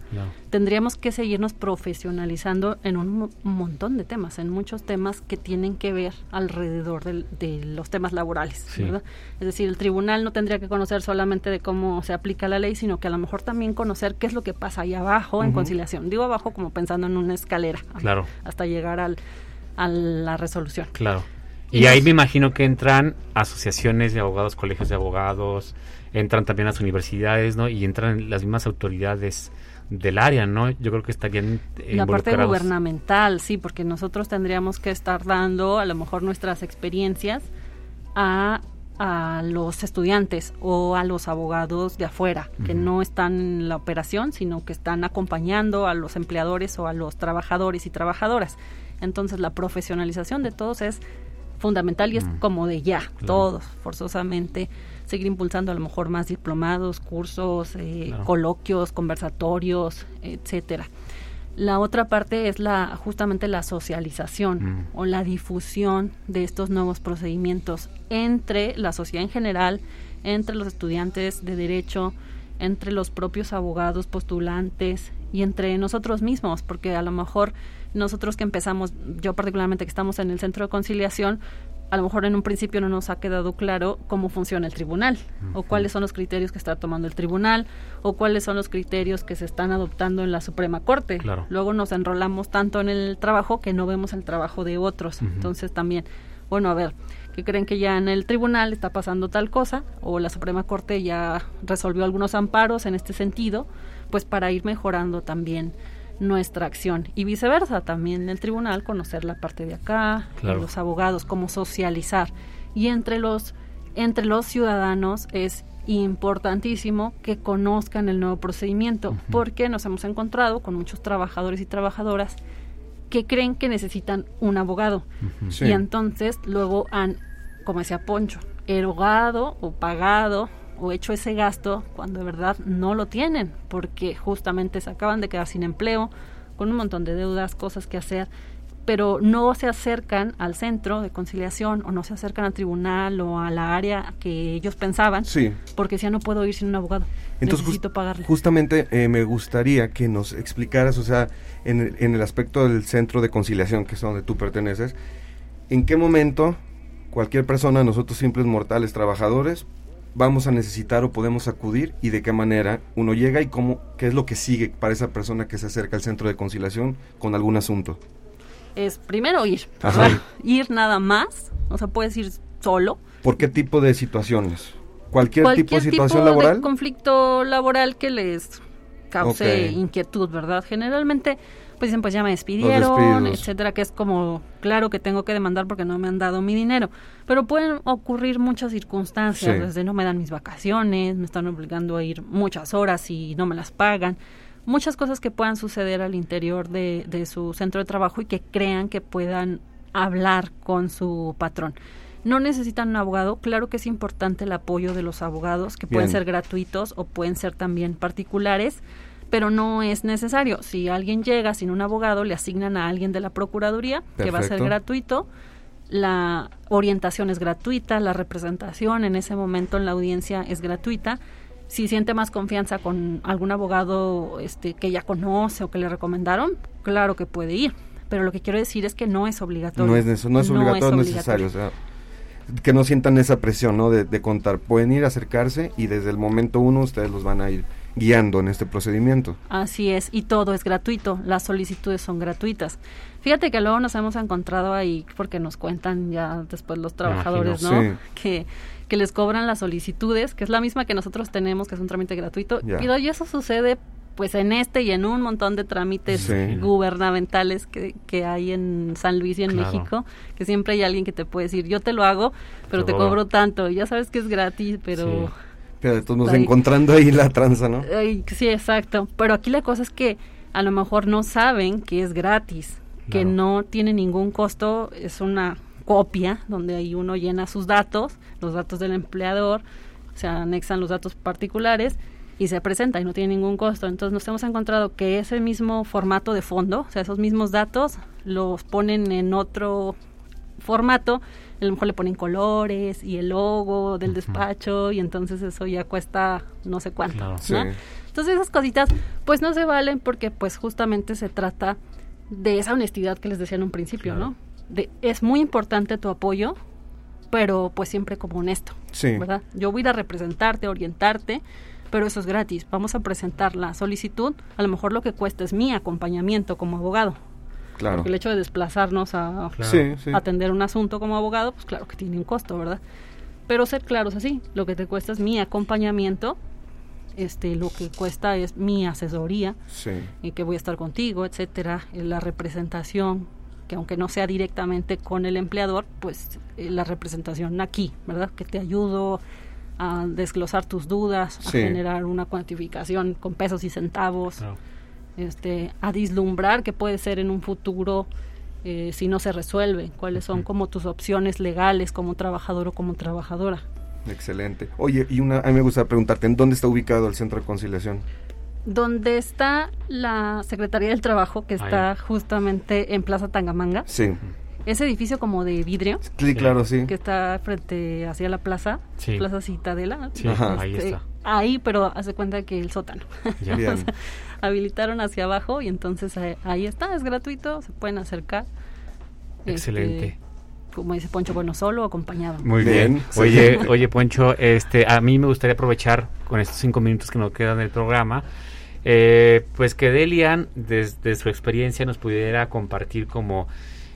tendríamos que seguirnos profesionalizando en un montón de temas, en muchos temas que tienen que ver alrededor de los temas laborales. ¿verdad? Es decir, el tribunal no tendría que conocer solamente de cómo se aplica la ley, sino que a lo mejor también conocer qué es lo que pasa ahí abajo en conciliación. Digo abajo como pensando en una escalera, claro. hasta llegar al, a la resolución. Claro. Y ahí me imagino que entran asociaciones de abogados, colegios de abogados, entran también las universidades, ¿no? Y entran las mismas autoridades del área, ¿no? Yo creo que estarían La parte gubernamental, sí, porque nosotros tendríamos que estar dando a lo mejor nuestras experiencias a, a los estudiantes o a los abogados de afuera, que no están en la operación, sino que están acompañando a los empleadores o a los trabajadores y trabajadoras. Entonces la profesionalización de todos es fundamental y es mm. como de ya, todos, forzosamente, seguir impulsando a lo mejor más diplomados, cursos, eh, coloquios, conversatorios, etcétera. La otra parte es la justamente la socialización mm. o la difusión de estos nuevos procedimientos entre la sociedad en general, entre los estudiantes de derecho, entre los propios abogados postulantes y entre nosotros mismos, porque a lo mejor nosotros que empezamos, yo particularmente que estamos en el centro de conciliación, a lo mejor en un principio no nos ha quedado claro cómo funciona el tribunal o cuáles son los criterios que está tomando el tribunal o cuáles son los criterios que se están adoptando en la Suprema Corte. Luego nos enrolamos tanto en el trabajo que no vemos el trabajo de otros. Entonces también, bueno, a ver, que creen que ya en el tribunal está pasando tal cosa o la Suprema Corte ya resolvió algunos amparos en este sentido, pues para ir mejorando también nuestra acción. Y viceversa también en el tribunal conocer la parte de acá los abogados cómo socializar. Y entre los entre los ciudadanos es importantísimo que conozcan el nuevo procedimiento porque nos hemos encontrado con muchos trabajadores y trabajadoras que creen que necesitan un abogado. Y entonces luego han como decía Poncho erogado o pagado o hecho ese gasto cuando de verdad no lo tienen, porque justamente se acaban de quedar sin empleo, con un montón de deudas, cosas que hacer, pero no se acercan al centro de conciliación o no se acercan al tribunal o a la área que ellos pensaban, sí. porque ya no puedo ir sin un abogado, Entonces, necesito pagarle. Justamente eh, me gustaría que nos explicaras, o sea, en, en el aspecto del centro de conciliación, que es donde tú perteneces, ¿en qué momento cualquier persona, nosotros simples mortales trabajadores, vamos a necesitar o podemos acudir y de qué manera uno llega y cómo, qué es lo que sigue para esa persona que se acerca al centro de conciliación con algún asunto. Es primero ir, Ajá. ir nada más, o sea, puedes ir solo. ¿Por qué tipo de situaciones? ¿Cualquier, tipo de situación laboral? de conflicto laboral que les cause inquietud, ¿verdad? Generalmente, pues dicen, pues ya me despidieron, etcétera, que es como, claro que tengo que demandar porque no me han dado mi dinero. Pero pueden ocurrir muchas circunstancias, Sí. desde no me dan mis vacaciones, me están obligando a ir muchas horas y no me las pagan. Muchas cosas que puedan suceder al interior de, de su centro de trabajo y que crean que puedan hablar con su patrón. No necesitan un abogado. Claro que es importante el apoyo de los abogados, que pueden ser gratuitos o pueden ser también particulares, pero no es necesario. Si alguien llega sin un abogado, le asignan a alguien de la Procuraduría, que va a ser gratuito. La orientación es gratuita, la representación en ese momento en la audiencia es gratuita. Si siente más confianza con algún abogado este, que ya conoce o que le recomendaron, claro que puede ir. Pero lo que quiero decir es que no es obligatorio. No es, no es obligatorio, no es necesario. o sea, que no sientan esa presión ¿no? de, de contar. Pueden ir, acercarse y desde el momento uno ustedes los van a ir guiando en este procedimiento. Así es, y todo es gratuito, las solicitudes son gratuitas. Fíjate que luego nos hemos encontrado ahí, porque nos cuentan ya después los trabajadores, ¿no? Sí. Que, que les cobran las solicitudes, que es la misma que nosotros tenemos, que es un trámite gratuito. Ya. Y eso sucede pues en este y en un montón de trámites Sí. gubernamentales que, que hay en San Luis y en Claro. México, que siempre hay alguien que te puede decir, yo te lo hago, pero te Te cobro tanto, y ya sabes que es gratis, pero... Sí. Pero modos Ahí. encontrando ahí la tranza, ¿no? Ay, sí, exacto. Pero aquí la cosa es que a lo mejor no saben que es gratis, que no tiene ningún costo, es una copia donde ahí uno llena sus datos, los datos del empleador, se anexan los datos particulares y se presenta y no tiene ningún costo. Entonces nos hemos encontrado que ese mismo formato de fondo, o sea, esos mismos datos los ponen en otro formato, a lo mejor le ponen colores y el logo del despacho y entonces eso ya cuesta no sé cuánto. Claro. ¿no? Sí. Entonces esas cositas pues no se valen porque pues justamente se trata de esa honestidad que les decía en un principio, Claro. ¿no? De, es muy importante tu apoyo, pero pues siempre como honesto, Sí. ¿verdad? Yo voy a ir a representarte, orientarte, pero eso es gratis. Vamos a presentar la solicitud, a lo mejor lo que cuesta es mi acompañamiento como abogado. Claro. Porque el hecho de desplazarnos a Claro. Sí, sí. atender un asunto como abogado, pues claro que tiene un costo, ¿verdad? Pero ser claros así, lo que te cuesta es mi acompañamiento, este, lo que cuesta es mi asesoría, Sí. y que voy a estar contigo, etcétera, eh, la representación, que aunque no sea directamente con el empleador, pues eh, la representación aquí, ¿verdad? Que te ayudo a desglosar tus dudas, a generar una cuantificación con pesos y centavos, Claro. Este, a vislumbrar qué puede ser en un futuro eh, si no se resuelve, cuáles son como tus opciones legales como trabajador o como trabajadora. Excelente. Oye, y una, a mí me gustaría preguntarte, ¿en dónde está ubicado el centro de conciliación? Donde está la Secretaría del Trabajo, que está justamente en Plaza Tangamanga, Sí. ese edificio como de vidrio Sí, claro, sí. que está frente hacia la plaza, Sí. Plaza Citadela. Sí, Ajá. ahí Este, está. Ahí, pero hace cuenta que el sótano. Ya. Bien. (laughs) O sea, habilitaron hacia abajo y entonces eh, ahí está, es gratuito, se pueden acercar. Excelente. Este, como dice Poncho, bueno, solo o acompañado. Muy Bien. Oye, oye, Poncho, este, a mí me gustaría aprovechar con estos cinco minutos que nos quedan del programa, eh, pues que Delian, desde su experiencia, nos pudiera compartir como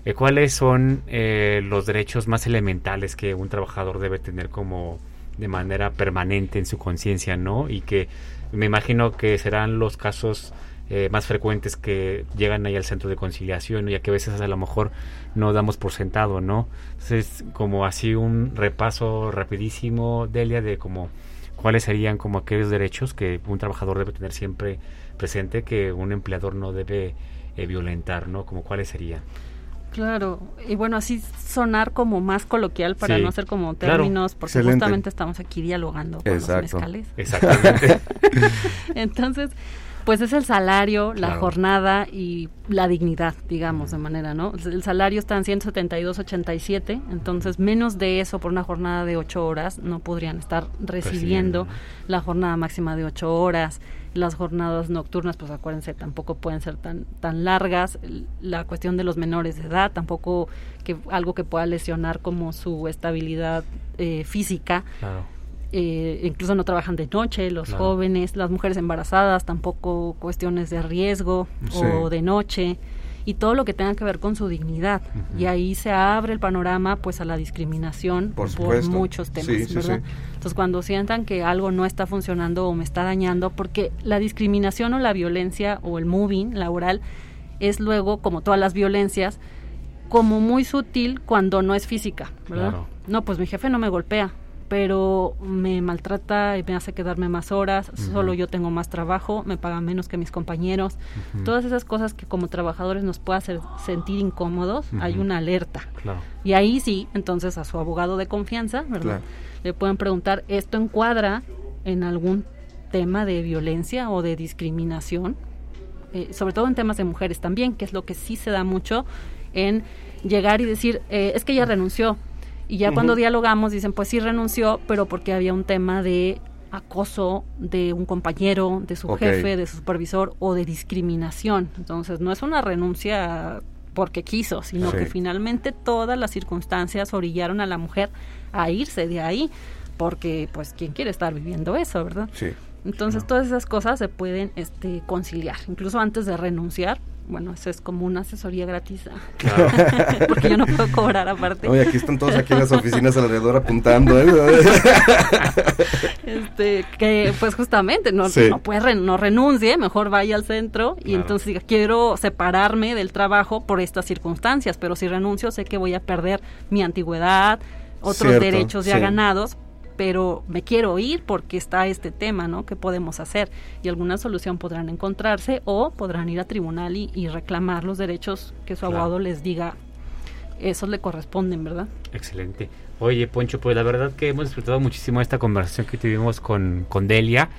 eh, cuáles son eh, los derechos más elementales que un trabajador debe tener como de manera permanente en su conciencia, ¿no? Y que me imagino que serán los casos eh, más frecuentes que llegan ahí al centro de conciliación, ya que a veces a lo mejor no damos por sentado, ¿no? Entonces, como así un repaso rapidísimo, Delia, de como cuáles serían como aquellos derechos que un trabajador debe tener siempre presente que un empleador no debe eh, violentar, ¿no? Como cuáles serían. Claro, y bueno, así sonar como más coloquial para Sí, no hacer como claro. términos, porque Excelente. justamente estamos aquí dialogando con Exacto. los mezcales. Exactamente. (laughs) Entonces, Pues es el salario, la jornada y la dignidad, digamos, de manera, ¿no? El salario está en 172.87, entonces menos de eso por una jornada de 8 horas no podrían estar recibiendo Recibiendo. la jornada máxima de 8 horas. Las jornadas nocturnas, pues acuérdense, tampoco pueden ser tan, tan largas. La cuestión de los menores de edad, tampoco que algo que pueda lesionar como su estabilidad eh, física Claro. eh, incluso no trabajan de noche, los Claro. jóvenes, las mujeres embarazadas, tampoco cuestiones de riesgo Sí. o de noche y todo lo que tenga que ver con su dignidad. Y ahí se abre el panorama pues a la discriminación Por muchos temas, Sí, sí, ¿verdad? sí. Entonces cuando sientan que algo no está funcionando o me está dañando, porque la discriminación o la violencia o el moving laboral es luego, como todas las violencias, como muy sutil cuando no es física, ¿verdad? Claro. No, pues mi jefe no me golpea, pero me maltrata y me hace quedarme más horas, solo yo tengo más trabajo, me pagan menos que mis compañeros. Todas esas cosas que como trabajadores nos puede hacer sentir incómodos, hay una alerta. Claro. Y ahí sí, entonces a su abogado de confianza, ¿verdad? Claro. Le pueden preguntar, ¿esto encuadra en algún tema de violencia o de discriminación? Eh, sobre todo en temas de mujeres también, que es lo que sí se da mucho en llegar y decir, eh, es que ella renunció. Y ya cuando dialogamos dicen, pues sí renunció, pero porque había un tema de acoso de un compañero, de su jefe, de su supervisor o de discriminación. Entonces no es una renuncia porque quiso, sino Sí. que finalmente todas las circunstancias orillaron a la mujer a irse de ahí, porque pues quién quiere estar viviendo eso, ¿verdad? Sí. Entonces todas esas cosas se pueden este, conciliar, incluso antes de renunciar. Bueno, eso es como una asesoría gratis, (laughs) porque yo no puedo cobrar aparte. Oye, aquí están todos aquí en las oficinas alrededor apuntando. ¿eh? este que pues justamente no, Sí. no puede no renuncie mejor vaya al centro y Claro. entonces diga quiero separarme del trabajo por estas circunstancias pero si renuncio sé que voy a perder mi antigüedad otros Cierto, derechos ya sí. ganados pero me quiero ir porque está este tema no qué podemos hacer y alguna solución podrán encontrarse o podrán ir a tribunal y, y reclamar los derechos que su Claro. abogado les diga esos le corresponden verdad Excelente. Oye, Poncho, pues la verdad que hemos disfrutado muchísimo esta conversación que tuvimos con, con Delia.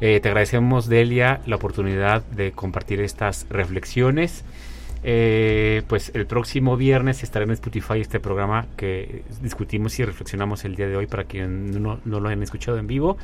Eh, te agradecemos, Delia, la oportunidad de compartir estas reflexiones. Eh, pues el próximo viernes estará en Spotify este programa que discutimos y reflexionamos el día de hoy para quienes no, no lo hayan escuchado en vivo.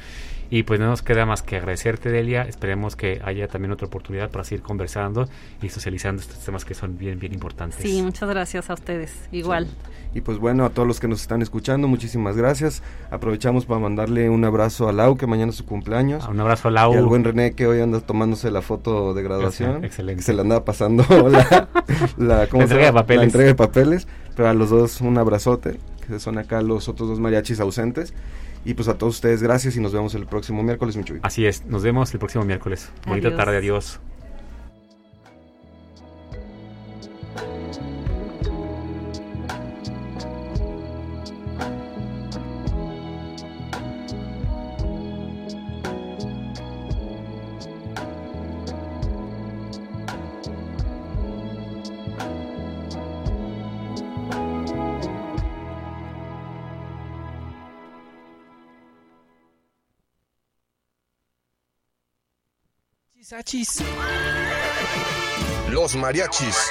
Y pues no nos queda más que agradecerte, Delia. Esperemos que haya también otra oportunidad para seguir conversando y socializando estos temas que son bien, bien importantes. sí muchas gracias a ustedes igual Y pues bueno, a todos los que nos están escuchando, muchísimas gracias. Aprovechamos para mandarle un abrazo a Lau, que mañana es su cumpleaños. Ah, Un abrazo a Lau. Y al buen René, que hoy anda tomándose la foto de graduación. Excelente. Que se le andaba pasando (laughs) la, la, ¿cómo La entrega de papeles. La entrega de papeles. Pero a los dos un abrazote, que son acá los otros dos mariachis ausentes. Y pues a todos ustedes, gracias y nos vemos el próximo miércoles, Michuy. Así es, nos vemos el próximo miércoles. Bonita tarde, adiós. Los mariachis.